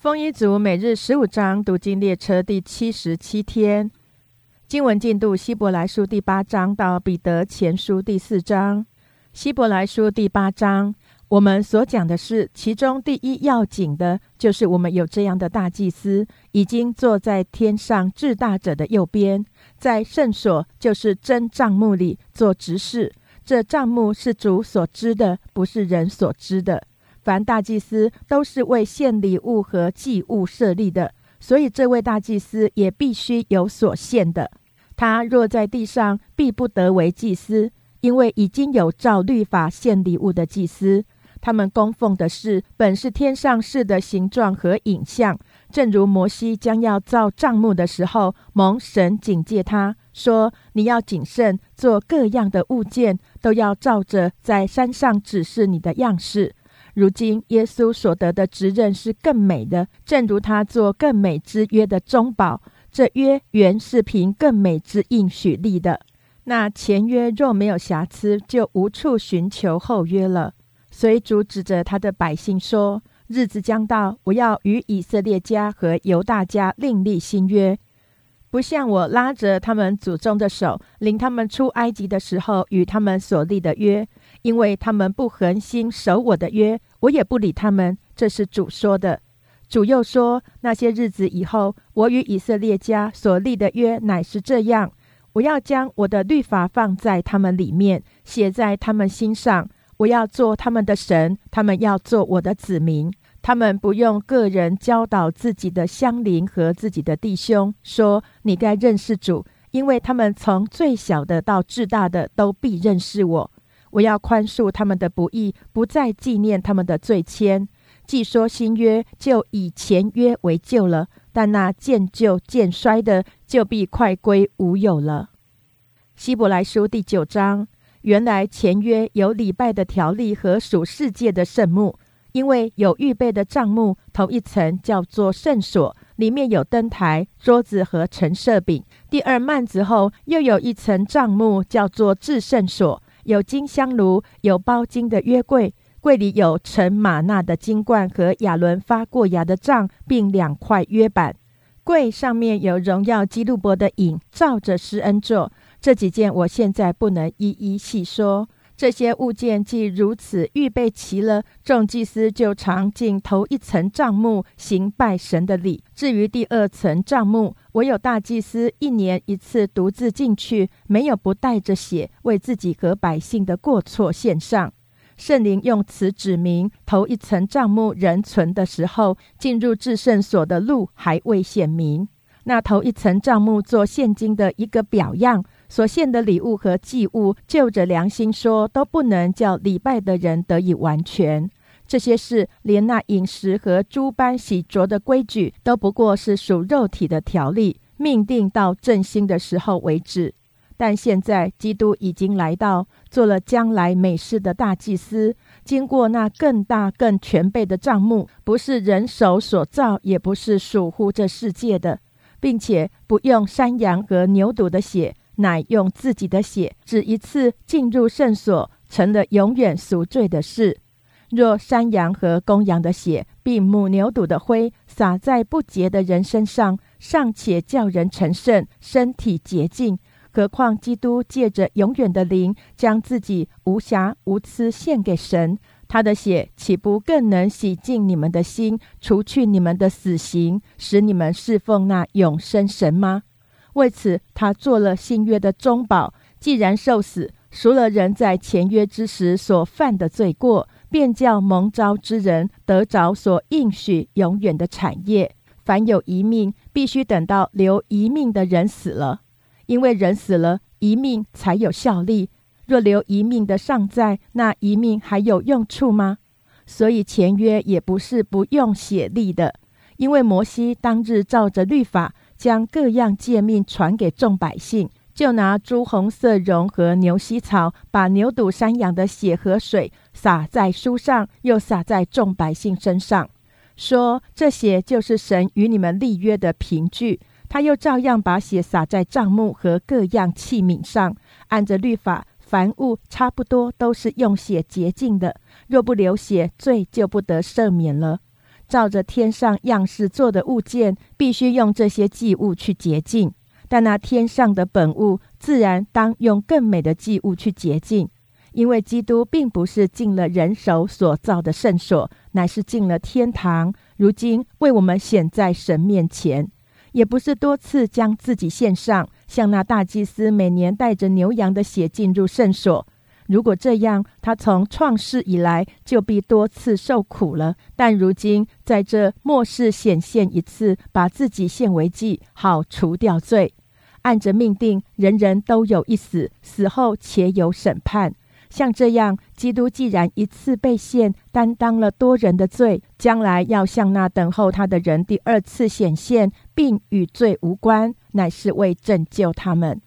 丰一族每日十五章读经列车第七十七天，经文进度：希伯来书第八章到彼得前书第四章。希伯来书第八章，我们所讲的是其中第一要紧的，就是我们有这样的大祭司，已经坐在天上至大者的右边，在圣所，就是真帐幕里做执事。这帐幕是主所知的，不是人所知的。凡大祭司都是为献礼物和祭物设立的，所以这位大祭司也必须有所献的。他若在地上，必不得为祭司，因为已经有照律法献礼物的祭司。他们供奉的是本是天上事的形状和影像，正如摩西将要造帐幕的时候，蒙神警戒他说：“你要谨慎，做各样的物件，都要照着在山上指示你的样式。”如今，耶稣所得的职任是更美的，正如他做更美之约的中保。这约原是凭更美之应许立的。那前约若没有瑕疵，就无处寻求后约了。所以主指着他的百姓说：“日子将到，我要与以色列家和犹大家另立新约，不像我拉着他们祖宗的手，领他们出埃及的时候与他们所立的约。”因为他们不恒心守我的约，我也不理他们。这是主说的。主又说：那些日子以后，我与以色列家所立的约乃是这样：我要将我的律法放在他们里面，写在他们心上。我要做他们的神，他们要做我的子民。他们不用个人教导自己的乡邻和自己的弟兄，说你该认识主，因为他们从最小的到至大的都必认识我。我要宽恕他们的不义，不再纪念他们的罪愆。既说新约，就以前约为旧了；但那渐旧渐衰的，就必快归无有了。希伯来书第九章，原来前约有礼拜的条例和属世界的圣幕，因为有预备的帐幕，头一层叫做圣所，里面有灯台、桌子和陈设饼；第二幔子后又有一层帐幕，叫做至圣所。有金香炉，有包金的约柜，柜里有盛玛纳的金罐和亚伦发过芽的杖，并两块约板。柜上面有荣耀基路伯的影，照着施恩座。这几件我现在不能一一细说。这些物件既如此预备齐了，众祭司就常进头一层帐幕行拜神的礼。至于第二层帐幕，唯有大祭司一年一次独自进去，没有不带着血为自己和百姓的过错献上。圣灵用此指明，头一层帐幕仍存的时候，进入至圣所的路还未显明。那头一层帐幕做现今的一个表样。所献的礼物和祭物，就着良心说，都不能叫礼拜的人得以完全。这些事，连那饮食和诸般洗濯的规矩，都不过是属肉体的条例，命定到振兴的时候为止。但现在，基督已经来到，做了将来美事的大祭司，经过那更大、更全备的账目，不是人手所造，也不是属乎这世界的，并且不用山羊和牛犊的血。乃用自己的血，只一次进入圣所，成了永远赎罪的事。若山羊和公羊的血，并母牛犊的灰，洒在不洁的人身上，尚且叫人成圣，身体洁净，何况基督借着永远的灵，将自己无瑕无疵献给神，他的血岂不更能洗净你们的心，除去你们的死刑，使你们侍奉那永生神吗？为此，他做了新约的中保。既然受死，赎了人在前约之时所犯的罪过，便叫蒙召之人得着所应许永远的产业。凡有一命，必须等到留一命的人死了，因为人死了，一命才有效力。若留一命的尚在，那一命还有用处吗？所以前约也不是不用血力的，因为摩西当日照着律法。将各样诫命传给众百姓，就拿朱红色绒和牛膝草，把牛肚、山羊的血和水洒在书上，又洒在众百姓身上，说：“这血就是神与你们立约的凭据。”他又照样把血洒在帐幕和各样器皿上，按着律法，凡物差不多都是用血洁净的。若不流血，罪就不得赦免了。照着天上样式做的物件，必须用这些祭物去洁净；但那天上的本物，自然当用更美的祭物去洁净。因为基督并不是进了人手所造的圣所，乃是进了天堂，如今为我们显在神面前；也不是多次将自己献上，像那大祭司每年带着牛羊的血进入圣所。如果这样，他从创世以来就必多次受苦了。但如今在这末世显现一次，把自己献为祭，好除掉罪。按着命定，人人都有一死，死后且有审判。像这样，基督既然一次被献，担当了多人的罪，将来要向那等候他的人第二次显现，并与罪无关，乃是为拯救他们。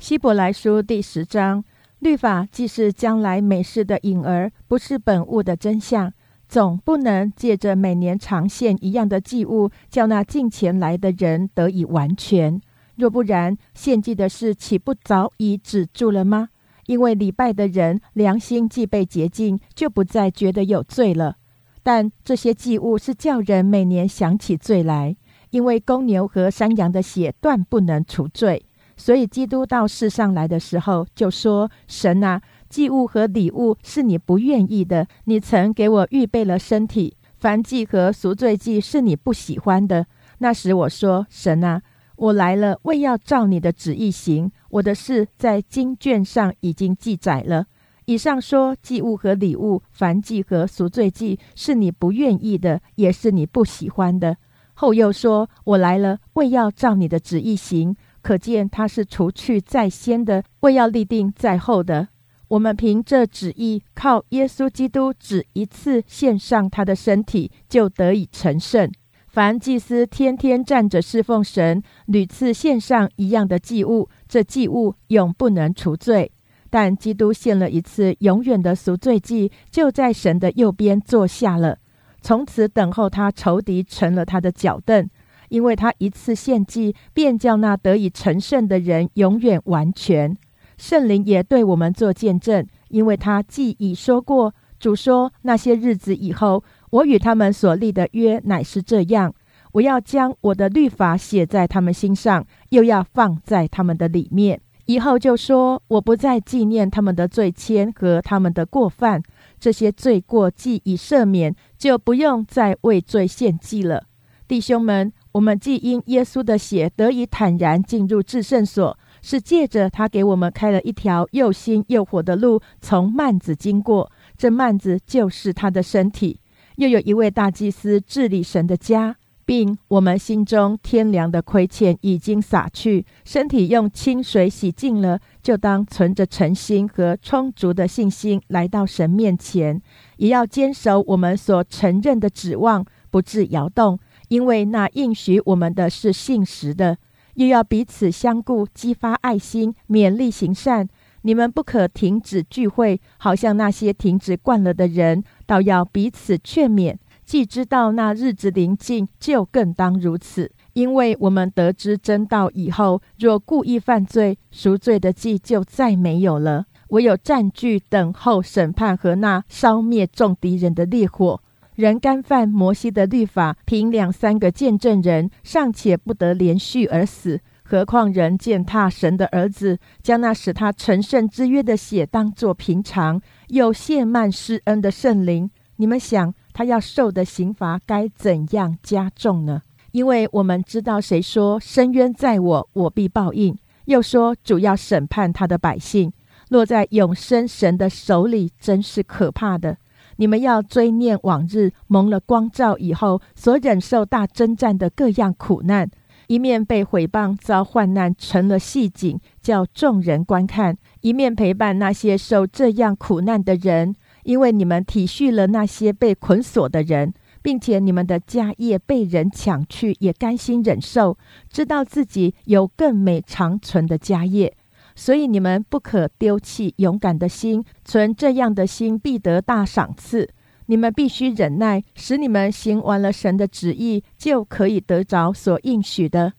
希伯来书第十章。律法既是将来美事的影儿，不是本物的真相，总不能借着每年长线一样的祭物，叫那近前来的人得以完全。若不然，献祭的事岂不早已止住了吗？因为礼拜的人良心既被洁净，就不再觉得有罪了。但这些祭物是叫人每年想起罪来，因为公牛和山羊的血断不能除罪。所以，基督到世上来的时候，就说：“神啊，祭物和礼物是你不愿意的。你曾给我预备了身体，凡祭和赎罪祭是你不喜欢的。那时我说：神啊，我来了，为要照你的旨意行。我的事在经卷上已经记载了。以上说，祭物和礼物，凡祭和赎罪祭是你不愿意的，也是你不喜欢的。后又说：我来了，为要照你的旨意行。”可见他是除去在先的，为要立定在后的。我们凭这旨意，靠耶稣基督只一次献上他的身体，就得以成圣。凡祭司天天站着侍奉神，屡次献上一样的祭物，这祭物永不能除罪。但基督献了一次永远的赎罪祭，就在神的右边坐下了，从此等候他仇敌成了他的脚凳。因为他一次献祭，便叫那得以成圣的人永远完全。圣灵也对我们做见证，因为他既已说过，主说那些日子以后，我与他们所立的约乃是这样：我要将我的律法写在他们心上，又要放在他们的里面。以后就说，我不再纪念他们的罪愆和他们的过犯，这些罪过既已赦免，就不用再为罪献祭了。弟兄们。我们既因耶稣的血得以坦然进入至圣所，是借着他给我们开了一条又新又火的路，从幔子经过。这幔子就是他的身体。又有一位大祭司治理神的家，并我们心中天良的亏欠已经洒去，身体用清水洗净了，就当存着诚心和充足的信心来到神面前，也要坚守我们所承认的指望，不致摇动。因为那应许我们的是信实的，又要彼此相顾，激发爱心，勉励行善。你们不可停止聚会，好像那些停止惯了的人，倒要彼此劝勉。既知道那日子临近，就更当如此。因为我们得知真道以后，若故意犯罪，赎罪的祭就再没有了，唯有占据等候审判和那烧灭众敌人的烈火。人干犯摩西的律法，凭两三个见证人尚且不得连续而死，何况人践踏神的儿子，将那使他成圣之约的血当作平常，又亵慢施恩的圣灵？你们想，他要受的刑罚该怎样加重呢？因为我们知道，谁说深渊在我，我必报应；又说主要审判他的百姓，落在永生神的手里，真是可怕的。你们要追念往日蒙了光照以后所忍受大征战的各样苦难，一面被毁谤遭患难成了戏景，叫众人观看；一面陪伴那些受这样苦难的人，因为你们体恤了那些被捆锁的人，并且你们的家业被人抢去，也甘心忍受，知道自己有更美长存的家业。所以你们不可丢弃勇敢的心，存这样的心必得大赏赐。你们必须忍耐，使你们行完了神的旨意，就可以得着所应许的。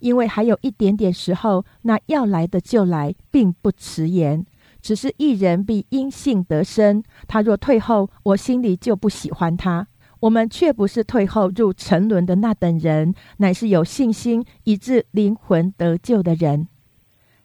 因为还有一点点时候，那要来的就来，并不迟延。只是一人必因信得生，他若退后，我心里就不喜欢他。我们却不是退后入沉沦的那等人，乃是有信心以致灵魂得救的人。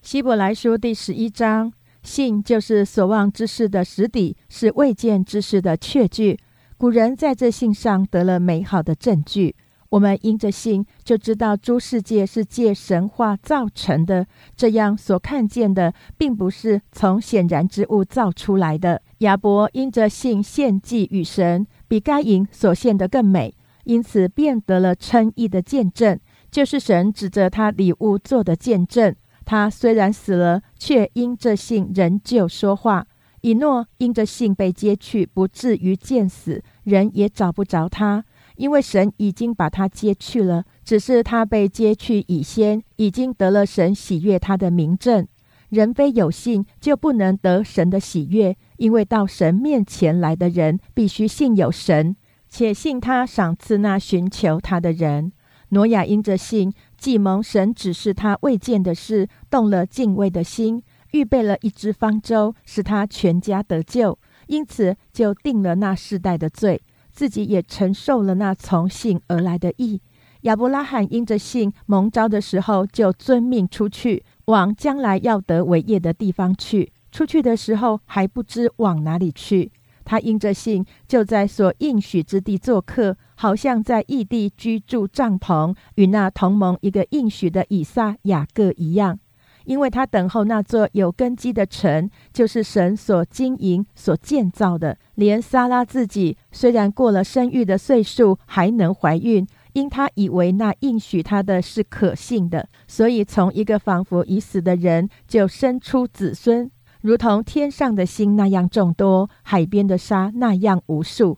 希伯来书第十一章，信就是所望之事的实底，是未见之事的确据。古人在这信上得了美好的证据。我们因着信，就知道诸世界是借神话造成的。这样所看见的，并不是从显然之物造出来的。亚伯因着信献祭与神，比该隐所献的更美，因此便得了称义的见证，就是神指着他礼物做的见证。他虽然死了，却因着信仍旧说话。以诺因着信被接去，不至于见死，人也找不着他。因为神已经把他接去了，只是他被接去以先，已经得了神喜悦他的名证。人非有信，就不能得神的喜悦，因为到神面前来的人，必须信有神，且信他赏赐那寻求他的人。挪亚因着信，既蒙神指示他未见的事，动了敬畏的心，预备了一只方舟，使他全家得救，因此就定了那世代的罪。自己也承受了那从信而来的义。亚伯拉罕因着信蒙召的时候，就遵命出去，往将来要得伟业的地方去。出去的时候还不知往哪里去。他因着信，就在所应许之地做客，好像在异地居住帐篷，与那同盟一个应许的以撒、雅各一样。因为他等候那座有根基的城，就是神所经营、所建造的。连撒拉自己虽然过了生育的岁数，还能怀孕，因他以为那应许他的是可信的，所以从一个仿佛已死的人就生出子孙，如同天上的星那样众多，海边的沙那样无数。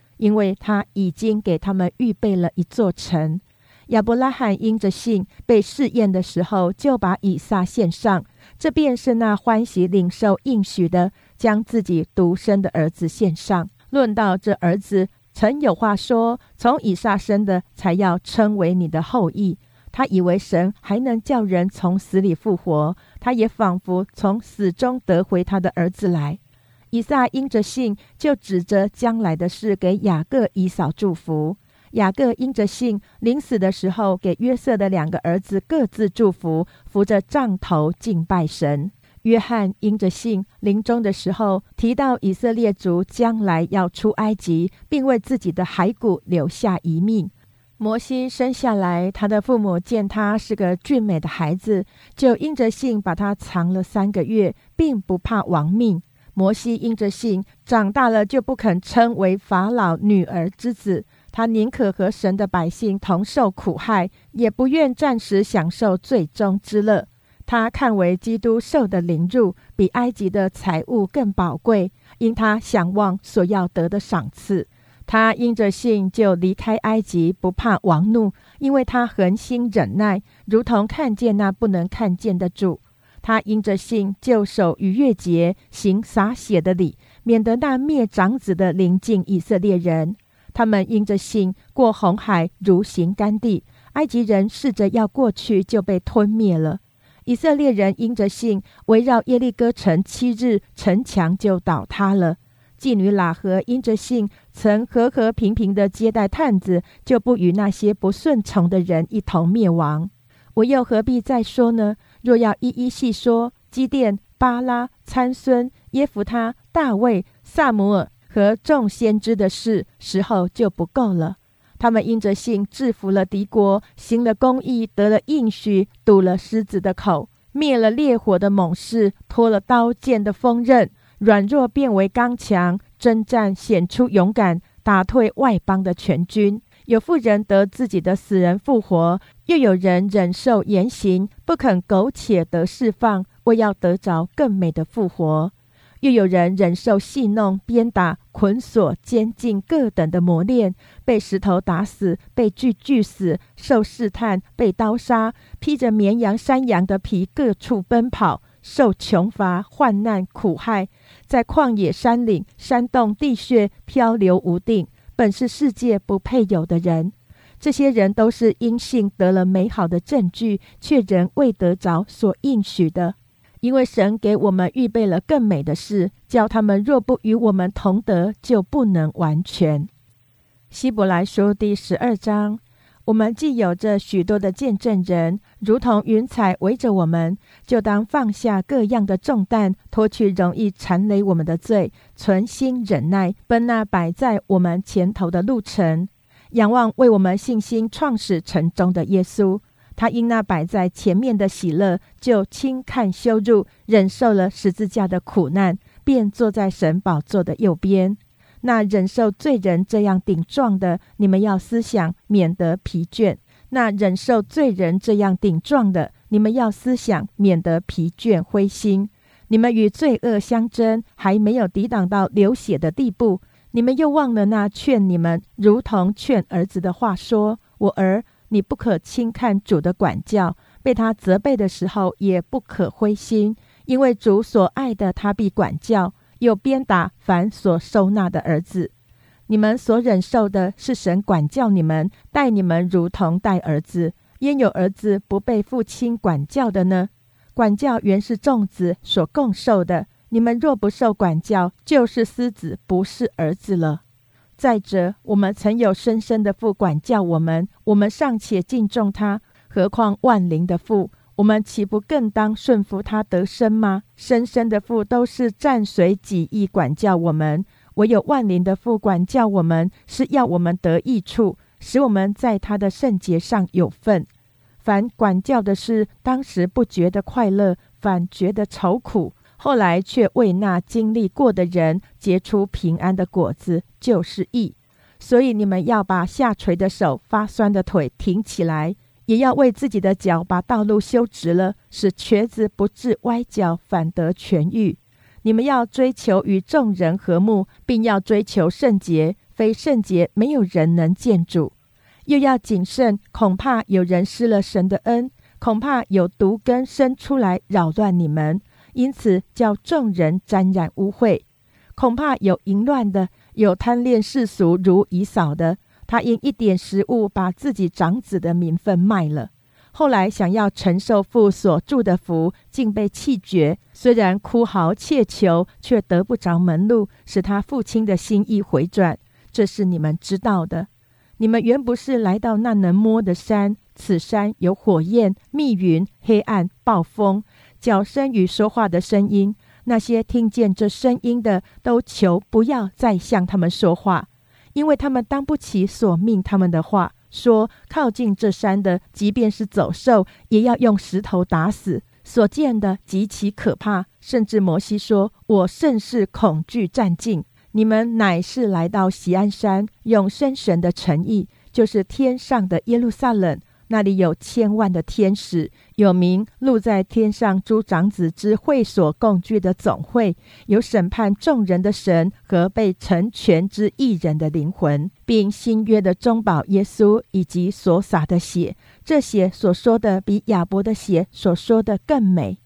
因为他已经给他们预备了一座城。亚伯拉罕因着信被试验的时候，就把以撒献上。这便是那欢喜领受应许的，将自己独生的儿子献上。论到这儿子，曾有话说：“从以撒生的，才要称为你的后裔。”他以为神还能叫人从死里复活，他也仿佛从死中得回他的儿子来。以撒因着信，就指着将来的事给雅各、以扫祝福。雅各因着信，临死的时候给约瑟的两个儿子各自祝福，扶着杖头敬拜神。约翰因着信，临终的时候提到以色列族将来要出埃及，并为自己的骸骨留下遗命。摩西生下来，他的父母见他是个俊美的孩子，就因着信把他藏了三个月，并不怕亡命。摩西因着信长大了，就不肯称为法老女儿之子。他宁可和神的百姓同受苦害，也不愿暂时享受最终之乐。他看为基督受的凌辱，比埃及的财物更宝贵，因他想望所要得的赏赐。他因着信就离开埃及，不怕王怒，因为他恒心忍耐，如同看见那不能看见的主。他因着信就守逾越节，行洒血的礼，免得那灭长子的临近以色列人。他们因着信过红海，如行干地。埃及人试着要过去，就被吞灭了。以色列人因着信围绕耶利哥城七日，城墙就倒塌了。妓女喇合因着信曾和和平平的接待探子，就不与那些不顺从的人一同灭亡。我又何必再说呢？若要一一细说，基甸、巴拉、参孙、耶弗他、大卫、萨姆尔。和众先知的事，时候就不够了。他们因着信制服了敌国，行了公义，得了应许，堵了狮子的口，灭了烈火的猛士，脱了刀剑的锋刃，软弱变为刚强，征战显出勇敢，打退外邦的全军。有妇人得自己的死人复活，又有人忍受严刑，不肯苟且得释放，为要得着更美的复活。又有人忍受戏弄、鞭打、捆锁、监禁各等的磨练，被石头打死，被锯锯死，受试探，被刀杀，披着绵羊、山羊的皮，各处奔跑，受穷乏、患难、苦害，在旷野、山岭、山洞、地穴漂流无定，本是世界不配有的人。这些人都是因信得了美好的证据，却仍未得着所应许的。因为神给我们预备了更美的事，叫他们若不与我们同得，就不能完全。希伯来书第十二章，我们既有着许多的见证人，如同云彩围着我们，就当放下各样的重担，脱去容易缠累我们的罪，存心忍耐，奔那摆在我们前头的路程，仰望为我们信心创始成终的耶稣。他因那摆在前面的喜乐，就轻看羞辱，忍受了十字架的苦难，便坐在神宝座的右边。那忍受罪人这样顶撞的，你们要思想，免得疲倦；那忍受罪人这样顶撞的，你们要思想，免得疲倦灰心。你们与罪恶相争，还没有抵挡到流血的地步，你们又忘了那劝你们如同劝儿子的话，说：“我儿。”你不可轻看主的管教，被他责备的时候也不可灰心，因为主所爱的，他必管教，又鞭打凡所收纳的儿子。你们所忍受的是神管教你们，待你们如同待儿子。焉有儿子不被父亲管教的呢？管教原是众子所共受的。你们若不受管教，就是私子，不是儿子了。再者，我们曾有深深的父管教我们，我们尚且敬重他，何况万灵的父？我们岂不更当顺服他得生吗？深深的父都是暂随己意管教我们，唯有万灵的父管教我们，是要我们得益处，使我们在他的圣洁上有份。凡管教的事，当时不觉得快乐，反觉得愁苦。后来却为那经历过的人结出平安的果子，就是义。所以你们要把下垂的手、发酸的腿挺起来，也要为自己的脚把道路修直了，使瘸子不致歪脚，反得痊愈。你们要追求与众人和睦，并要追求圣洁，非圣洁没有人能见主。又要谨慎，恐怕有人失了神的恩，恐怕有毒根生出来扰乱你们。因此，叫众人沾染污秽，恐怕有淫乱的，有贪恋世俗如以扫的。他因一点食物，把自己长子的名分卖了。后来想要承受父所祝的福，竟被弃绝。虽然哭嚎切求，却得不着门路，使他父亲的心意回转。这是你们知道的。你们原不是来到那能摸的山，此山有火焰、密云、黑暗、暴风。脚声与说话的声音，那些听见这声音的，都求不要再向他们说话，因为他们当不起所命他们的话。说靠近这山的，即便是走兽，也要用石头打死。所见的极其可怕，甚至摩西说：“我甚是恐惧战境。”你们乃是来到锡安山，用生神的诚意，就是天上的耶路撒冷。那里有千万的天使，有名录在天上诸长子之会所共聚的总会，有审判众人的神和被成全之一人的灵魂，并新约的中保耶稣以及所洒的血。这血所说的比亚伯的血所说的更美。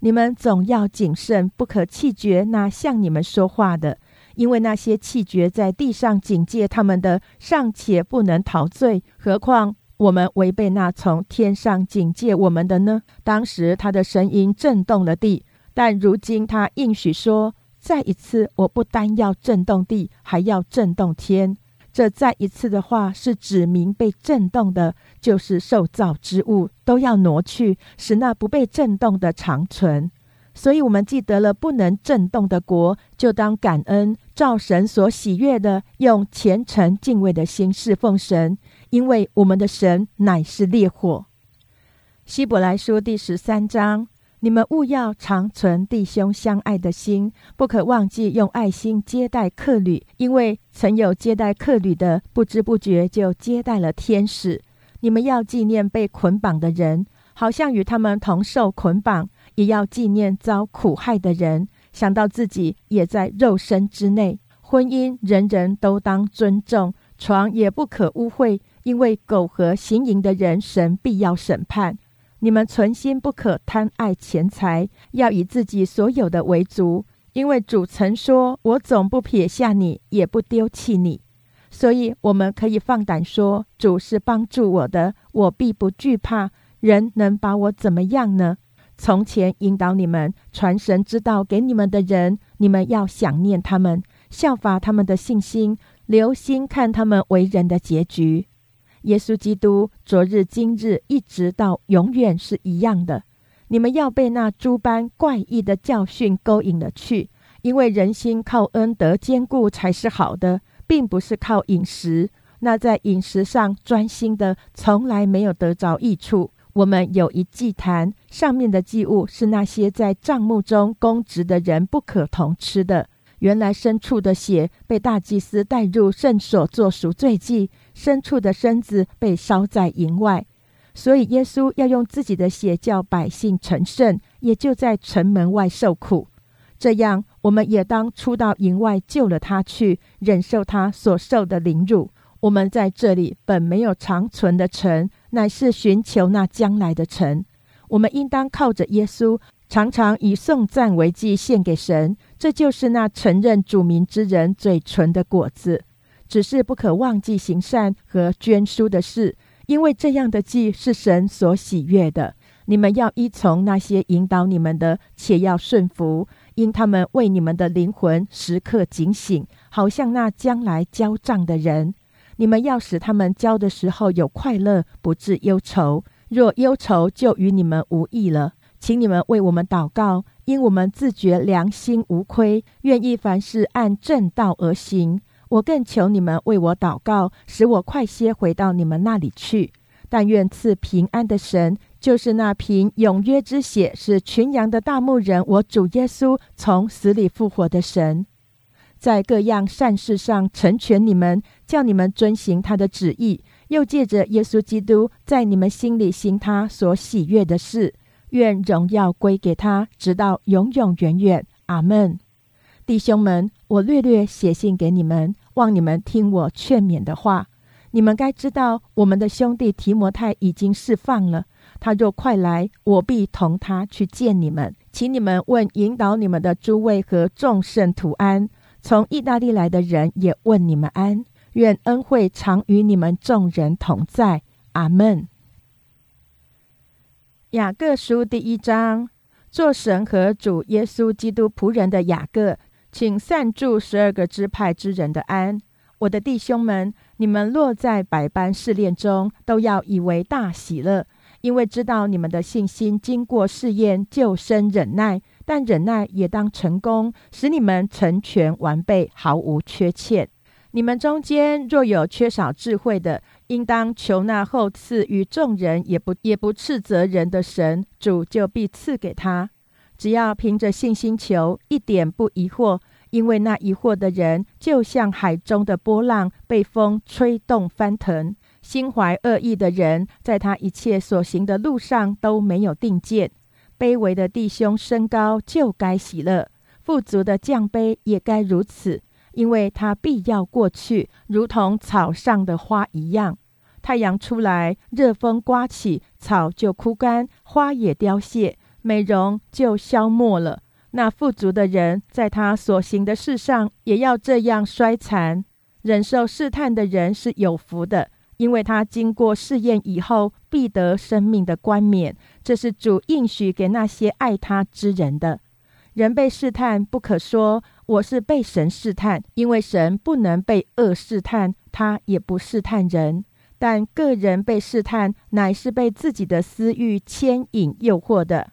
你们总要谨慎，不可气绝那向你们说话的，因为那些气绝在地上警戒他们的，尚且不能陶醉，何况？我们违背那从天上警戒我们的呢？当时他的声音震动了地，但如今他应许说：“再一次，我不单要震动地，还要震动天。”这再一次的话是指明被震动的，就是受造之物都要挪去，使那不被震动的长存。所以，我们记得了不能震动的国，就当感恩，照神所喜悦的，用虔诚敬畏的心侍奉神。因为我们的神乃是烈火。希伯来书第十三章，你们务要长存弟兄相爱的心，不可忘记用爱心接待客旅，因为曾有接待客旅的，不知不觉就接待了天使。你们要纪念被捆绑的人，好像与他们同受捆绑；也要纪念遭苦害的人。想到自己也在肉身之内。婚姻人人都当尊重，床也不可污秽，因为苟合行淫的人，神必要审判。你们存心不可贪爱钱财，要以自己所有的为足，因为主曾说：“我总不撇下你，也不丢弃你。”所以我们可以放胆说：“主是帮助我的，我必不惧怕。人能把我怎么样呢？”从前引导你们传神之道给你们的人，你们要想念他们。效法他们的信心，留心看他们为人的结局。耶稣基督昨日、今日，一直到永远是一样的。你们要被那诸般怪异的教训勾引了去，因为人心靠恩德坚固才是好的，并不是靠饮食。那在饮食上专心的，从来没有得着益处。我们有一祭坛，上面的祭物是那些在帐幕中供职的人不可同吃的。原来牲畜的血被大祭司带入圣所做赎罪祭，牲畜的身子被烧在营外，所以耶稣要用自己的血叫百姓成圣，也就在城门外受苦。这样，我们也当出到营外救了他去，忍受他所受的凌辱。我们在这里本没有长存的城，乃是寻求那将来的城。我们应当靠着耶稣。常常以颂赞为祭献给神，这就是那承认主名之人嘴唇的果子。只是不可忘记行善和捐书的事，因为这样的祭是神所喜悦的。你们要依从那些引导你们的，且要顺服，因他们为你们的灵魂时刻警醒，好像那将来交账的人。你们要使他们交的时候有快乐，不致忧愁。若忧愁，就与你们无益了。请你们为我们祷告，因我们自觉良心无亏，愿意凡事按正道而行。我更求你们为我祷告，使我快些回到你们那里去。但愿赐平安的神，就是那凭永约之血使群羊的大牧人，我主耶稣从死里复活的神，在各样善事上成全你们，叫你们遵行他的旨意，又借着耶稣基督在你们心里行他所喜悦的事。愿荣耀归给他，直到永永远远。阿门。弟兄们，我略略写信给你们，望你们听我劝勉的话。你们该知道，我们的兄弟提摩太已经释放了。他若快来，我必同他去见你们。请你们问引导你们的诸位和众圣徒安。从意大利来的人也问你们安。愿恩惠常与你们众人同在。阿门。雅各书第一章，做神和主耶稣基督仆人的雅各，请善助十二个支派之人的安。我的弟兄们，你们落在百般试炼中，都要以为大喜乐，因为知道你们的信心经过试验，就生忍耐。但忍耐也当成功，使你们成全完备，毫无缺欠。你们中间若有缺少智慧的，应当求那后赐与众人也不也不斥责人的神，主就必赐给他。只要凭着信心求，一点不疑惑，因为那疑惑的人，就像海中的波浪，被风吹动翻腾。心怀恶意的人，在他一切所行的路上都没有定见。卑微的弟兄升高，就该喜乐；富足的降卑，也该如此。因为它必要过去，如同草上的花一样。太阳出来，热风刮起，草就枯干，花也凋谢，美容就消没了。那富足的人，在他所行的事上，也要这样衰残。忍受试探的人是有福的，因为他经过试验以后，必得生命的冠冕。这是主应许给那些爱他之人的。人被试探，不可说。我是被神试探，因为神不能被恶试探，他也不试探人。但个人被试探，乃是被自己的私欲牵引诱惑的。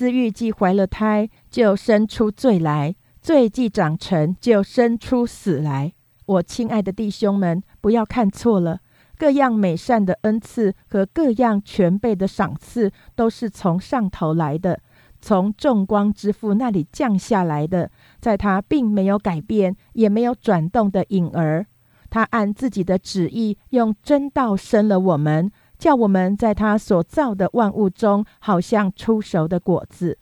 私欲既怀了胎，就生出罪来；罪既长成，就生出死来。我亲爱的弟兄们，不要看错了。各样美善的恩赐和各样全备的赏赐，都是从上头来的。从众光之父那里降下来的，在他并没有改变，也没有转动的影儿。他按自己的旨意，用真道生了我们，叫我们在他所造的万物中，好像出熟的果子。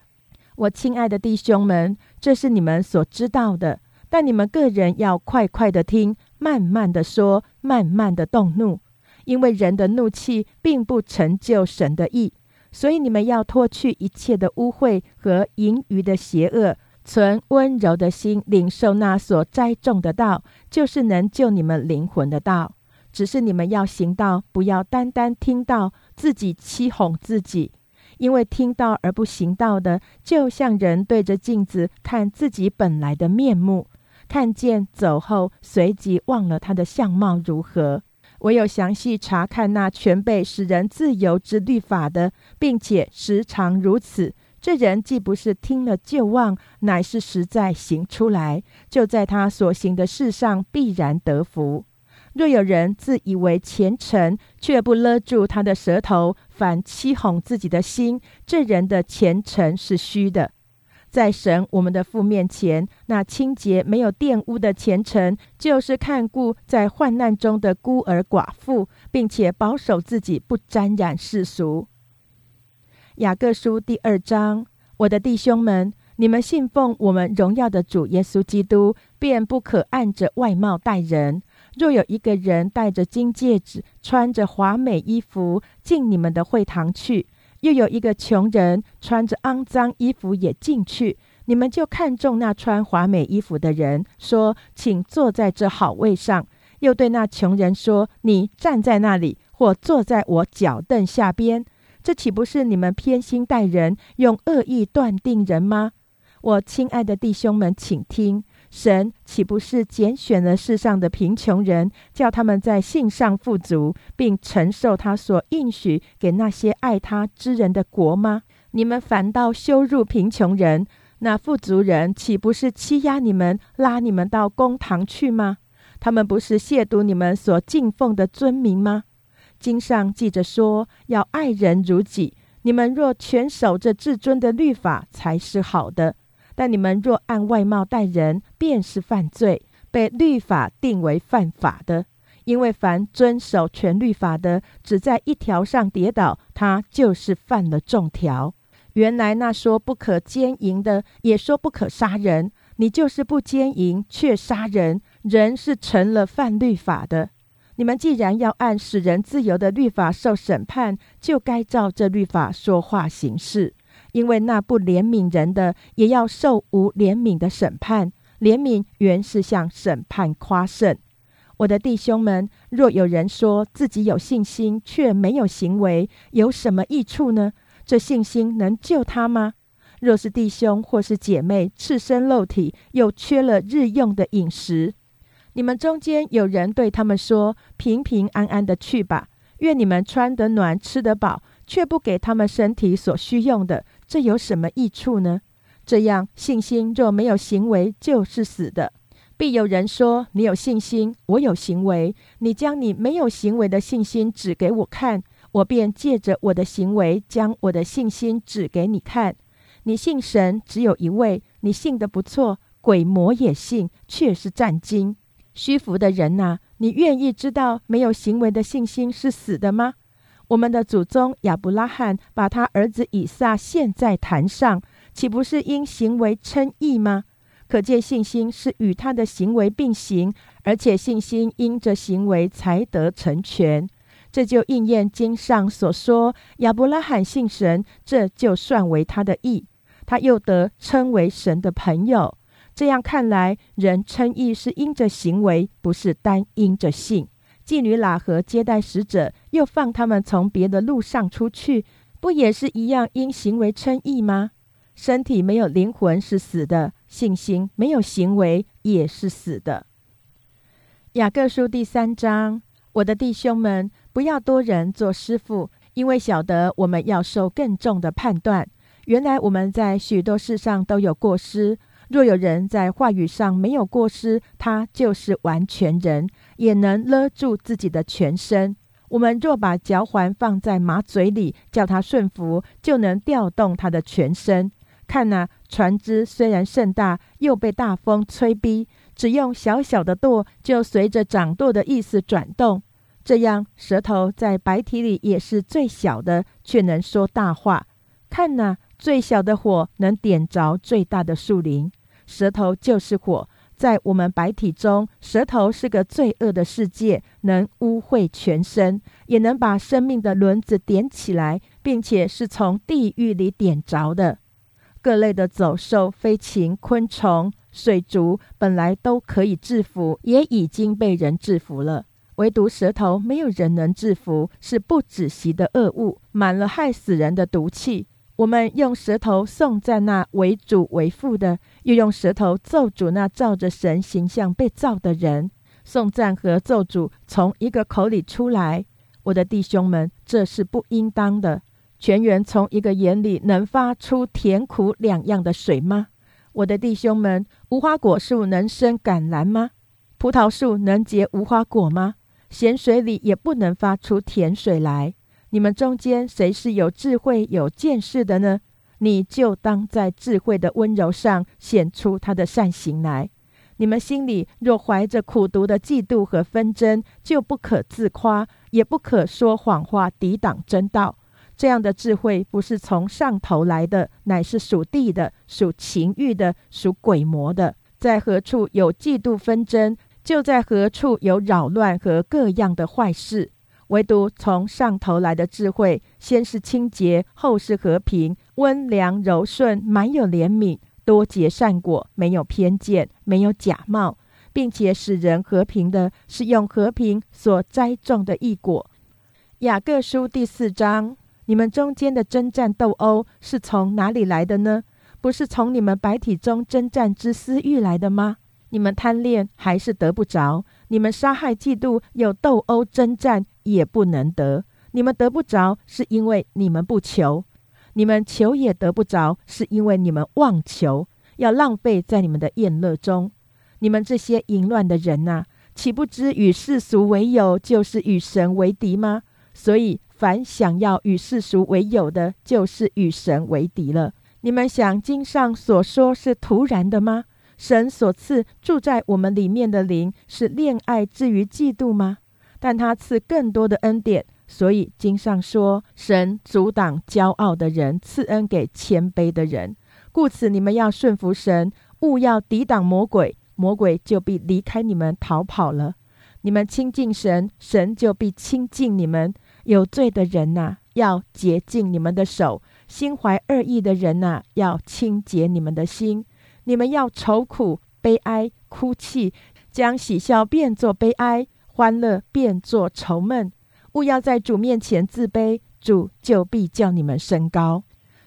我亲爱的弟兄们，这是你们所知道的，但你们个人要快快的听，慢慢的说，慢慢的动怒，因为人的怒气并不成就神的意。所以你们要脱去一切的污秽和盈余的邪恶，存温柔的心，领受那所栽种的道，就是能救你们灵魂的道。只是你们要行道，不要单单听到，自己欺哄自己。因为听到而不行道的，就像人对着镜子看自己本来的面目，看见走后，随即忘了他的相貌如何。唯有详细查看那全被使人自由之律法的，并且时常如此，这人既不是听了就忘，乃是实在行出来，就在他所行的事上必然得福。若有人自以为虔诚，却不勒住他的舌头，反欺哄自己的心，这人的虔诚是虚的。在神我们的父面前，那清洁没有玷污的虔诚，就是看顾在患难中的孤儿寡妇，并且保守自己不沾染世俗。雅各书第二章，我的弟兄们，你们信奉我们荣耀的主耶稣基督，便不可按着外貌待人。若有一个人戴着金戒指，穿着华美衣服进你们的会堂去，又有一个穷人穿着肮脏衣服也进去，你们就看中那穿华美衣服的人，说：“请坐在这好位上。”又对那穷人说：“你站在那里，或坐在我脚凳下边。”这岂不是你们偏心待人，用恶意断定人吗？我亲爱的弟兄们，请听。神岂不是拣选了世上的贫穷人，叫他们在信上富足，并承受他所应许给那些爱他之人的国吗？你们反倒羞辱贫穷人，那富足人岂不是欺压你们，拉你们到公堂去吗？他们不是亵渎你们所敬奉的尊名吗？经上记着说，要爱人如己。你们若全守着至尊的律法，才是好的。但你们若按外貌待人，便是犯罪，被律法定为犯法的。因为凡遵守全律法的，只在一条上跌倒，他就是犯了众条。原来那说不可奸淫的，也说不可杀人，你就是不奸淫却杀人，人是成了犯律法的。你们既然要按使人自由的律法受审判，就该照这律法说话行事。因为那不怜悯人的，也要受无怜悯的审判。怜悯原是向审判夸胜。我的弟兄们，若有人说自己有信心，却没有行为，有什么益处呢？这信心能救他吗？若是弟兄或是姐妹赤身露体，又缺了日用的饮食，你们中间有人对他们说：“平平安安的去吧，愿你们穿得暖，吃得饱。”却不给他们身体所需用的，这有什么益处呢？这样信心若没有行为，就是死的。必有人说：“你有信心，我有行为。你将你没有行为的信心指给我看，我便借着我的行为将我的信心指给你看。你信神只有一位，你信的不错，鬼魔也信，却是战惊。虚浮的人呐，你愿意知道没有行为的信心是死的吗？”我们的祖宗亚伯拉罕把他儿子以撒献在坛上，岂不是因行为称义吗？可见信心是与他的行为并行，而且信心因着行为才得成全。这就应验经上所说：亚伯拉罕信神，这就算为他的义。他又得称为神的朋友。这样看来，人称义是因着行为，不是单因着信。妓女喇合接待使者，又放他们从别的路上出去，不也是一样因行为称义吗？身体没有灵魂是死的，信心没有行为也是死的。雅各书第三章，我的弟兄们，不要多人做师傅，因为晓得我们要受更重的判断。原来我们在许多事上都有过失。若有人在话语上没有过失，他就是完全人，也能勒住自己的全身。我们若把脚环放在马嘴里，叫它顺服，就能调动它的全身。看呐，船只虽然甚大，又被大风吹逼，只用小小的舵，就随着掌舵的意思转动。这样，舌头在白体里也是最小的，却能说大话。看呐。最小的火能点着最大的树林。舌头就是火，在我们白体中，舌头是个罪恶的世界，能污秽全身，也能把生命的轮子点起来，并且是从地狱里点着的。各类的走兽、飞禽、昆虫、水族，本来都可以制服，也已经被人制服了。唯独舌头，没有人能制服，是不止息的恶物，满了害死人的毒气。我们用舌头颂赞那为主为父的，又用舌头咒诅那照着神形象被造的人。颂赞和咒诅从一个口里出来，我的弟兄们，这是不应当的。泉源从一个眼里能发出甜苦两样的水吗？我的弟兄们，无花果树能生橄榄吗？葡萄树能结无花果吗？咸水里也不能发出甜水来。你们中间谁是有智慧、有见识的呢？你就当在智慧的温柔上显出他的善行来。你们心里若怀着苦毒的嫉妒和纷争，就不可自夸，也不可说谎话抵挡真道。这样的智慧不是从上头来的，乃是属地的、属情欲的、属鬼魔的。在何处有嫉妒纷争？就在何处有扰乱和各样的坏事，唯独从上头来的智慧，先是清洁，后是和平，温良柔顺，满有怜悯，多结善果，没有偏见，没有假冒，并且使人和平的，是用和平所栽种的异果。雅各书第四章，你们中间的征战斗殴是从哪里来的呢？不是从你们白体中征战之私欲来的吗？你们贪恋还是得不着；你们杀害、嫉妒、有斗殴、征战，也不能得。你们得不着，是因为你们不求；你们求也得不着，是因为你们妄求，要浪费在你们的宴乐中。你们这些淫乱的人呐，岂不知与世俗为友，就是与神为敌吗？所以，凡想要与世俗为友的，就是与神为敌了。你们想经上所说是突然的吗？神所赐住在我们里面的灵是恋爱至于嫉妒吗？但他赐更多的恩典，所以经上说：神阻挡骄傲的人，赐恩给谦卑的人。故此，你们要顺服神，勿要抵挡魔鬼，魔鬼就必离开你们逃跑了。你们亲近神，神就必亲近你们。有罪的人呐，要洁净你们的手；心怀恶意的人呐，要清洁你们的心。你们要愁苦、悲哀、哭泣，将喜笑变作悲哀，欢乐变作愁闷。勿要在主面前自卑，主就必叫你们升高。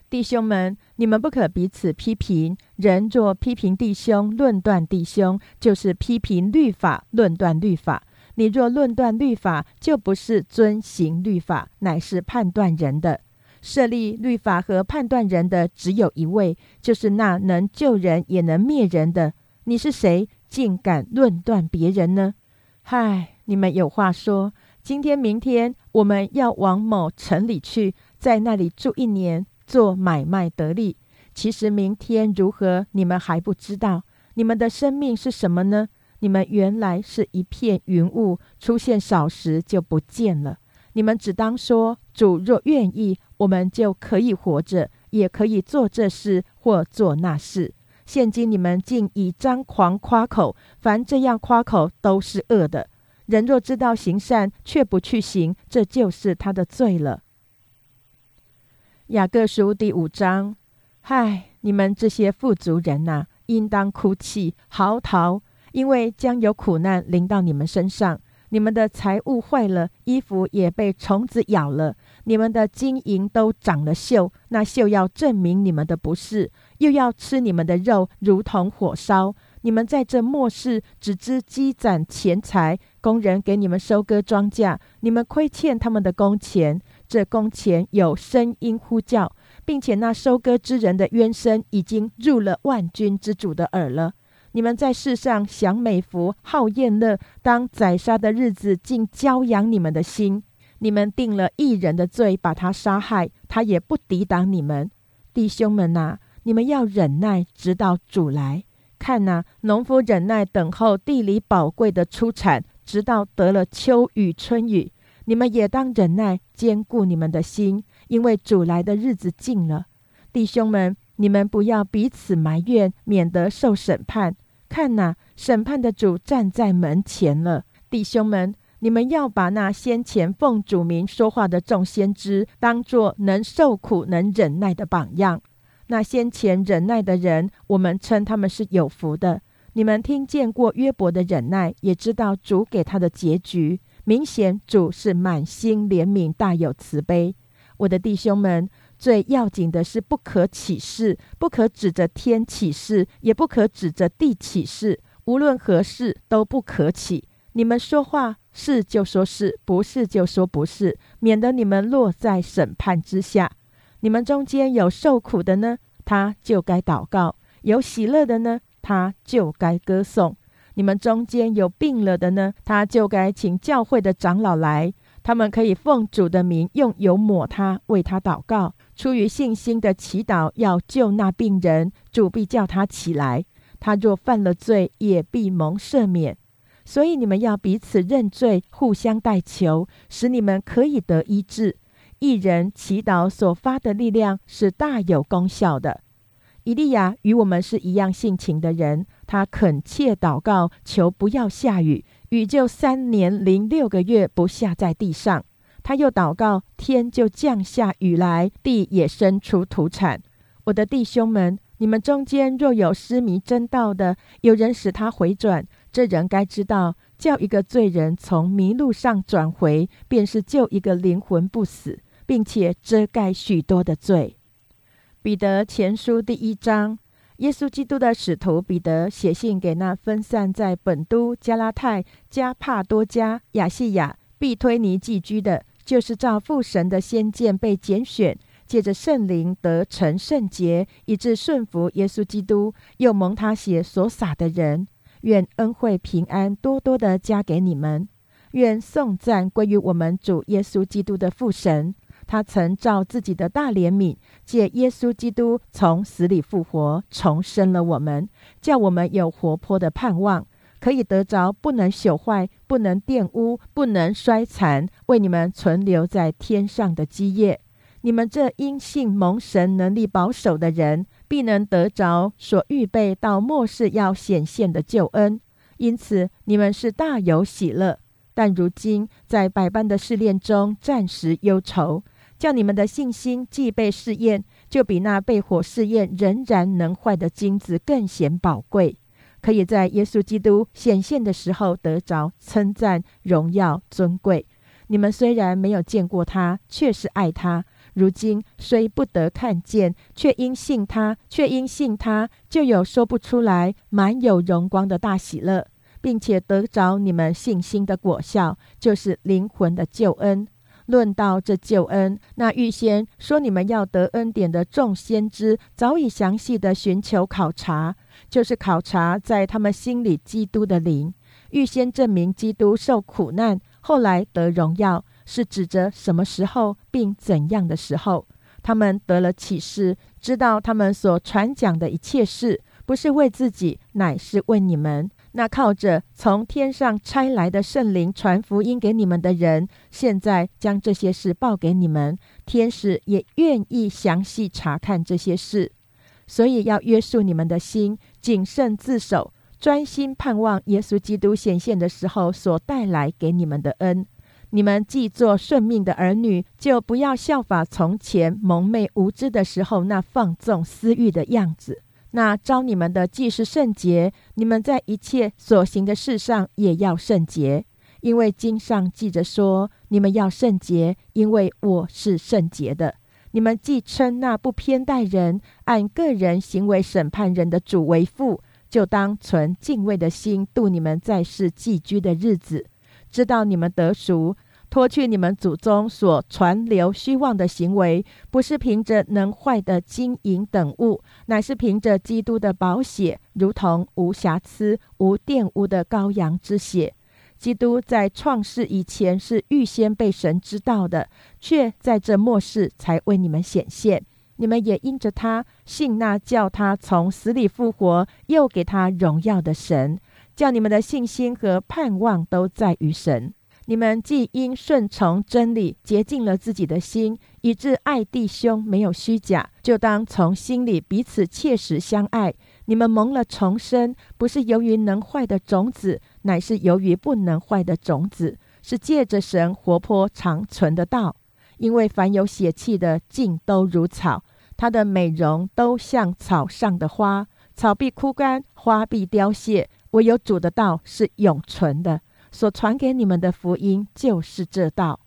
弟兄们，你们不可彼此批评。人若批评弟兄、论断弟兄，就是批评律法、论断律法。你若论断律法，就不是遵行律法，乃是判断人的。设立律法和判断人的只有一位，就是那能救人也能灭人的。你是谁，竟敢论断别人呢？嗨，你们有话说。今天、明天我们要往某城里去，在那里住一年，做买卖得利。其实明天如何，你们还不知道。你们的生命是什么呢？你们原来是一片云雾，出现少时就不见了。你们只当说：主若愿意。我们就可以活着，也可以做这事或做那事。现今你们竟以张狂夸口，凡这样夸口都是恶的。人若知道行善，却不去行，这就是他的罪了。雅各书第五章，嗨，你们这些富足人呐，应当哭泣嚎啕，因为将有苦难临到你们身上。你们的财物坏了，衣服也被虫子咬了。你们的金银都长了锈，那锈要证明你们的不是，又要吃你们的肉，如同火烧。你们在这末世只知积攒钱财，工人给你们收割庄稼，你们亏欠他们的工钱。这工钱有声音呼叫，并且那收割之人的冤声已经入了万军之主的耳了。你们在世上享美福、好宴乐，当宰杀的日子，竟骄养你们的心。你们定了一人的罪，把他杀害，他也不抵挡你们。弟兄们呐，你们要忍耐，直到主来。看呐，农夫忍耐等候地里宝贵的出产，直到得了秋雨春雨。你们也当忍耐，坚固你们的心，因为主来的日子近了。弟兄们，你们不要彼此埋怨，免得受审判。看哪，审判的主站在门前了。弟兄们，你们要把那先前奉主名说话的众先知，当作能受苦、能忍耐的榜样。那先前忍耐的人，我们称他们是有福的。你们听见过约伯的忍耐，也知道主给他的结局。明显主是满心怜悯、大有慈悲。我的弟兄们，最要紧的是不可起誓，不可指着天起誓，也不可指着地起誓。无论何事都不可起。你们说话是就说是不是就说不是，免得你们落在审判之下。你们中间有受苦的呢，他就该祷告；有喜乐的呢，他就该歌颂。你们中间有病了的呢，他就该请教会的长老来，他们可以奉主的名用油抹他，为他祷告。出于信心的祈祷，要救那病人，主必叫他起来。他若犯了罪，也必蒙赦免。所以你们要彼此认罪，互相代求，使你们可以得医治。一人祈祷所发的力量是大有功效的。以利亚与我们是一样性情的人，他恳切祷告，求不要下雨，雨就三年零六个月不下在地上。他又祷告，天就降下雨来，地也生出土产。我的弟兄们，你们中间若有失迷真道的，有人使他回转，这人该知道，叫一个罪人从迷路上转回，便是救一个灵魂不死。并且遮盖许多的罪。彼得前书第一章，耶稣基督的使徒彼得写信给那分散在本都、加拉太、加帕多加、亚细亚、必推尼寄居的，就是照父神的先见被拣选，借着圣灵得成圣洁，以致顺服耶稣基督，又蒙他血所洒的人。愿恩惠平安多多的加给你们。愿颂赞归于我们主耶稣基督的父神。他曾照自己的大怜悯，借耶稣基督从死里复活，重生了我们，叫我们有活泼的盼望，可以得着不能朽坏、不能玷污、不能衰残，为你们存留在天上的基业。你们这因信蒙神能力保守的人，必能得着所预备到末世要显现的救恩。因此，你们是大有喜乐，但如今在百般的试炼中，暂时忧愁。叫你们的信心既被试验，就比那被火试验仍然能坏的金子更显宝贵，可以在耶稣基督显现的时候得着称赞、荣耀、尊贵。你们虽然没有见过他，却是爱他；如今虽不得看见，却因信他，却因信他，就有说不出来、满有荣光的大喜乐，并且得着你们信心的果效，就是灵魂的救恩。论到这救恩，那预先说你们要得恩典的众先知，早已详细的寻求考察，就是考察在他们心里基督的灵，预先证明基督受苦难，后来得荣耀，是指着什么时候，并怎样的时候，他们得了启示，知道他们所传讲的一切事，不是为自己，乃是为你们。那靠着从天上差来的圣灵传福音给你们的人，现在将这些事报给你们。天使也愿意详细查看这些事，所以要约束你们的心，谨慎自守，专心盼望耶稣基督显现的时候所带来给你们的恩。你们既做顺命的儿女，就不要效法从前蒙昧无知的时候那放纵私欲的样子。那招你们的既是圣洁，你们在一切所行的事上也要圣洁，因为经上记着说：你们要圣洁，因为我是圣洁的。你们既称那不偏待人、按个人行为审判人的主为父，就当存敬畏的心度你们在世寄居的日子，知道你们得赎。脱去你们祖宗所传流虚妄的行为，不是凭着能坏的金银等物，乃是凭着基督的宝血，如同无瑕疵、无玷污的羔羊之血。基督在创世以前是预先被神知道的，却在这末世才为你们显现。你们也因着他信那叫他从死里复活，又给他荣耀的神，叫你们的信心和盼望都在于神。你们既因顺从真理洁净了自己的心，以致爱弟兄没有虚假，就当从心里彼此切实相爱。你们蒙了重生，不是由于能坏的种子，乃是由于不能坏的种子，是借着神活泼长存的道。因为凡有血气的，尽都如草，它的美容都像草上的花，草必枯干，花必凋谢。唯有主的道是永存的。所传给你们的福音就是这道。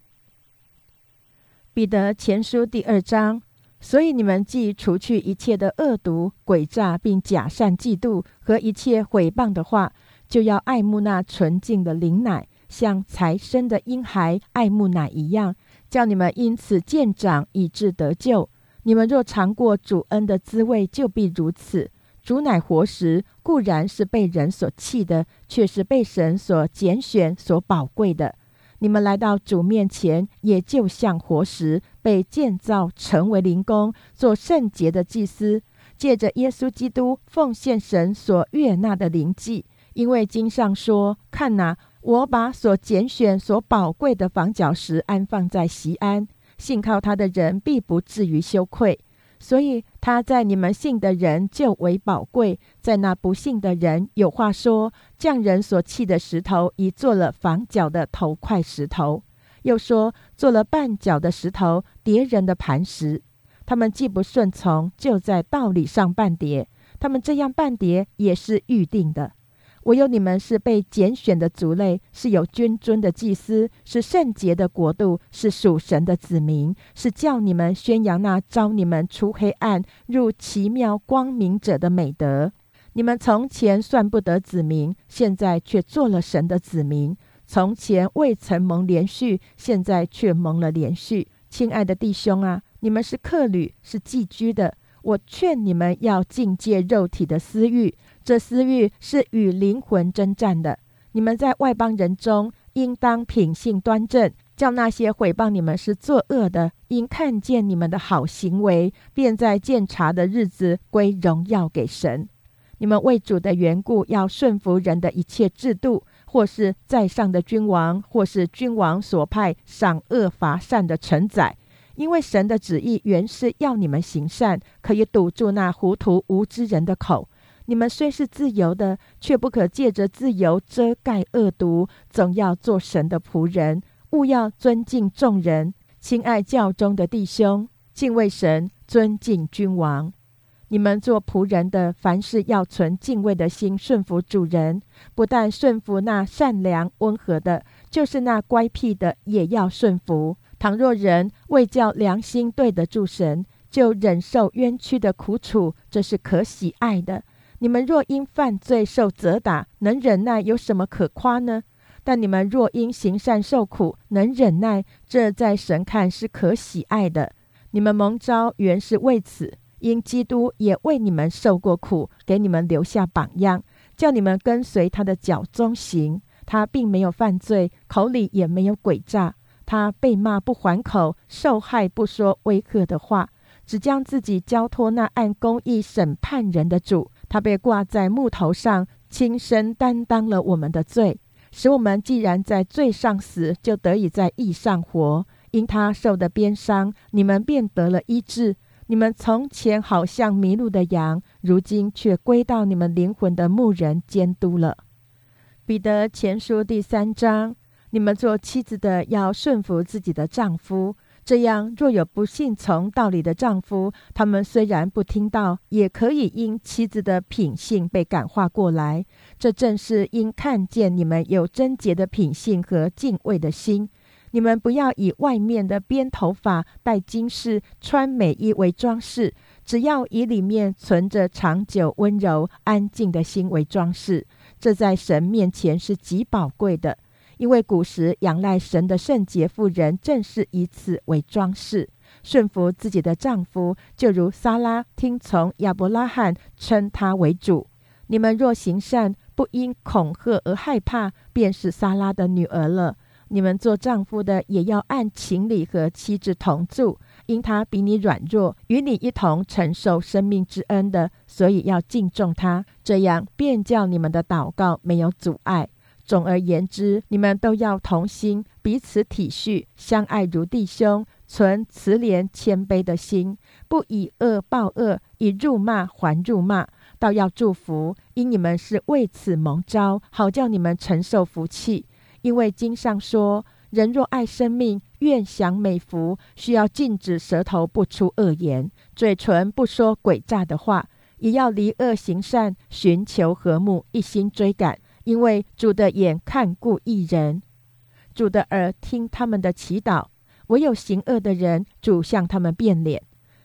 彼得前书第二章，所以你们既除去一切的恶毒、诡诈，并假善、嫉妒和一切毁谤的话，就要爱慕那纯净的灵奶，像才生的婴孩爱慕奶一样，叫你们因此渐长，以致得救。你们若尝过主恩的滋味，就必如此。主乃活石，固然是被人所弃的，却是被神所拣选、所宝贵的。你们来到主面前，也就像活石，被建造成为灵宫，做圣洁的祭司，借着耶稣基督奉献神所悦纳的灵祭。因为经上说：“看哪，我把所拣选、所宝贵的房角石安放在西安，信靠他的人必不至于羞愧。”所以他在你们信的人就为宝贵，在那不信的人有话说：匠人所砌的石头，已做了房角的头块石头；又说做了绊脚的石头，叠人的磐石。他们既不顺从，就在道理上半叠。他们这样半叠，也是预定的。唯有你们是被拣选的族类，是有君尊的祭司，是圣洁的国度，是属神的子民，是叫你们宣扬那招你们出黑暗入奇妙光明者的美德。你们从前算不得子民，现在却做了神的子民；从前未曾蒙连续，现在却蒙了连续。亲爱的弟兄啊，你们是客旅，是寄居的。我劝你们要境界肉体的私欲。这私欲是与灵魂征战的。你们在外邦人中，应当品性端正，叫那些毁谤你们是作恶的，因看见你们的好行为，便在鉴察的日子归荣耀给神。你们为主的缘故，要顺服人的一切制度，或是在上的君王，或是君王所派赏恶罚善的臣宰，因为神的旨意原是要你们行善，可以堵住那糊涂无知人的口。你们虽是自由的，却不可借着自由遮盖恶毒，总要做神的仆人，务要尊敬众人，亲爱教中的弟兄，敬畏神，尊敬君王。你们做仆人的，凡事要存敬畏的心，顺服主人。不但顺服那善良温和的，就是那乖僻的，也要顺服。倘若人为叫良心对得住神，就忍受冤屈的苦楚，这是可喜爱的。你们若因犯罪受责打，能忍耐，有什么可夸呢？但你们若因行善受苦，能忍耐，这在神看是可喜爱的。你们蒙召原是为此，因基督也为你们受过苦，给你们留下榜样，叫你们跟随他的脚中行。他并没有犯罪，口里也没有诡诈。他被骂不还口，受害不说威吓的话，只将自己交托那按公义审判人的主。他被挂在木头上，亲身担当了我们的罪，使我们既然在罪上死，就得以在义上活。因他受的鞭伤，你们便得了医治。你们从前好像迷路的羊，如今却归到你们灵魂的牧人监督了。彼得前书第三章：你们做妻子的要顺服自己的丈夫。这样，若有不信从道理的丈夫，他们虽然不听道，也可以因妻子的品性被感化过来。这正是因看见你们有贞洁的品性和敬畏的心。你们不要以外面的编头发、戴金饰、穿美衣为装饰，只要以里面存着长久温柔安静的心为装饰。这在神面前是极宝贵的。因为古时仰赖神的圣洁妇人，正是以此为装饰，顺服自己的丈夫，就如撒拉听从亚伯拉罕，称他为主。你们若行善，不因恐吓而害怕，便是撒拉的女儿了。你们做丈夫的，也要按情理和妻子同住，因他比你软弱，与你一同承受生命之恩的，所以要敬重他，这样便叫你们的祷告没有阻碍。总而言之，你们都要同心，彼此体恤，相爱如弟兄，存慈怜谦卑的心，不以恶报恶，以辱骂还辱骂，倒要祝福，因你们是为此蒙召，好叫你们承受福气。因为经上说：“人若爱生命，愿享美福，需要禁止舌头不出恶言，嘴唇不说诡诈的话，也要离恶行善，寻求和睦，一心追赶。”因为主的眼看顾一人，主的耳听他们的祈祷。唯有行恶的人，主向他们变脸。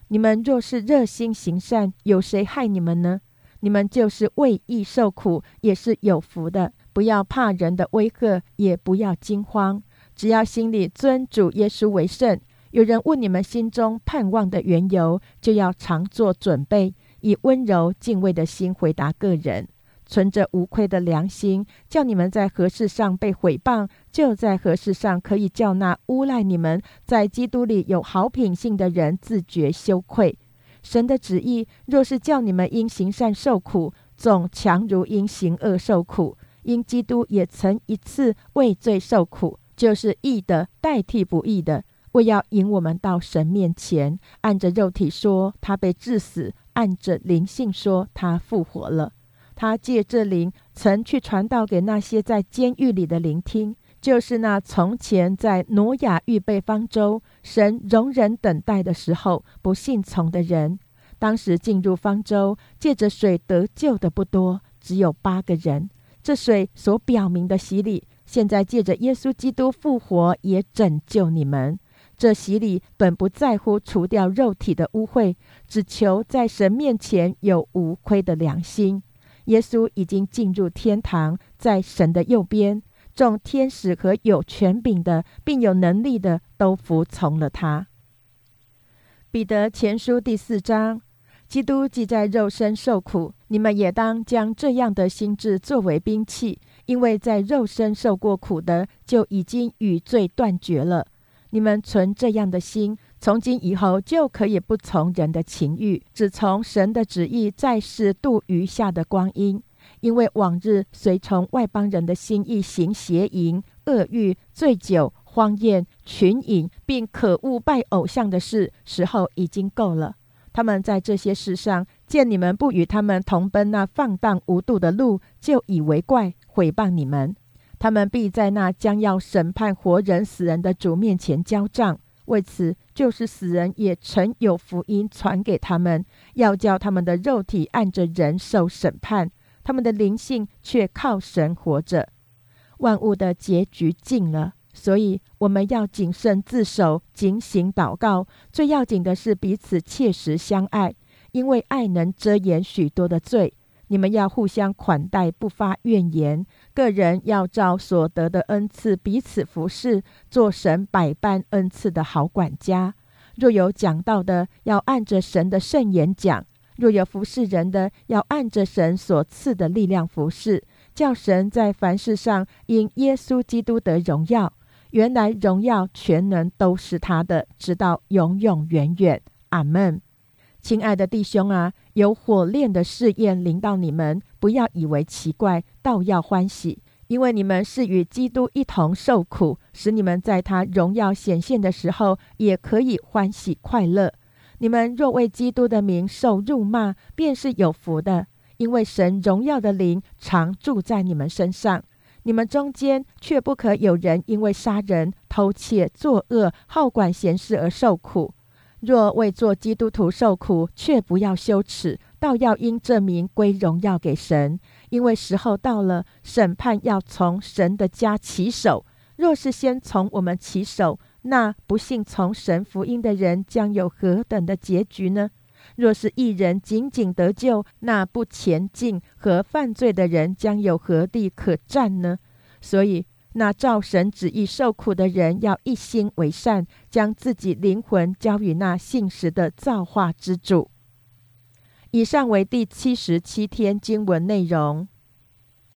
你们若是热心行善，有谁害你们呢？你们就是为义受苦，也是有福的。不要怕人的威吓，也不要惊慌，只要心里尊主耶稣为圣。有人问你们心中盼望的缘由，就要常做准备，以温柔敬畏的心回答个人。存着无愧的良心，叫你们在何事上被毁谤，就在何事上可以叫那诬赖你们在基督里有好品性的人自觉羞愧。神的旨意若是叫你们因行善受苦，总强如因行恶受苦。因基督也曾一次为罪受苦，就是义的代替不义的，为要引我们到神面前。按着肉体说，他被致死；按着灵性说，他复活了。他借这灵，曾去传道给那些在监狱里的聆听，就是那从前在挪亚预备方舟，神容忍等待的时候不信从的人。当时进入方舟，借着水得救的不多，只有八个人。这水所表明的洗礼，现在借着耶稣基督复活，也拯救你们。这洗礼本不在乎除掉肉体的污秽，只求在神面前有无愧的良心。耶稣已经进入天堂，在神的右边，众天使和有权柄的，并有能力的，都服从了他。彼得前书第四章：基督既在肉身受苦，你们也当将这样的心智作为兵器，因为在肉身受过苦的，就已经与罪断绝了。你们存这样的心。从今以后就可以不从人的情欲，只从神的旨意，在世度余下的光阴。因为往日随从外邦人的心意行邪淫、恶欲、醉酒、荒宴、群饮，并可恶拜偶像的事，时候已经够了。他们在这些事上见你们不与他们同奔那放荡无度的路，就以为怪，毁谤你们。他们必在那将要审判活人死人的主面前交账。为此，就是死人也曾有福音传给他们，要叫他们的肉体按着人受审判，他们的灵性却靠神活着。万物的结局近了，所以我们要谨慎自守，警醒祷告。最要紧的是彼此切实相爱，因为爱能遮掩许多的罪。你们要互相款待，不发怨言。个人要照所得的恩赐彼此服侍，做神百般恩赐的好管家。若有讲道的，要按着神的圣言讲；若有服侍人的，要按着神所赐的力量服侍，叫神在凡事上因耶稣基督得荣耀。原来荣耀全能都是他的，直到永永远远。阿门。亲爱的弟兄啊，有火炼的试验临到你们，不要以为奇怪，倒要欢喜，因为你们是与基督一同受苦，使你们在他荣耀显现的时候，也可以欢喜快乐。你们若为基督的名受辱骂，便是有福的，因为神荣耀的灵常住在你们身上。你们中间却不可有人因为杀人、偷窃、作恶、好管闲事而受苦。若为做基督徒受苦，却不要羞耻，倒要因这名归荣耀给神。因为时候到了，审判要从神的家起手。若是先从我们起手，那不信从神福音的人将有何等的结局呢？若是一人仅仅得救，那不前进和犯罪的人将有何地可占呢？所以。那照神旨意受苦的人，要一心为善，将自己灵魂交与那信实的造化之主。以上为第七十七天经文内容。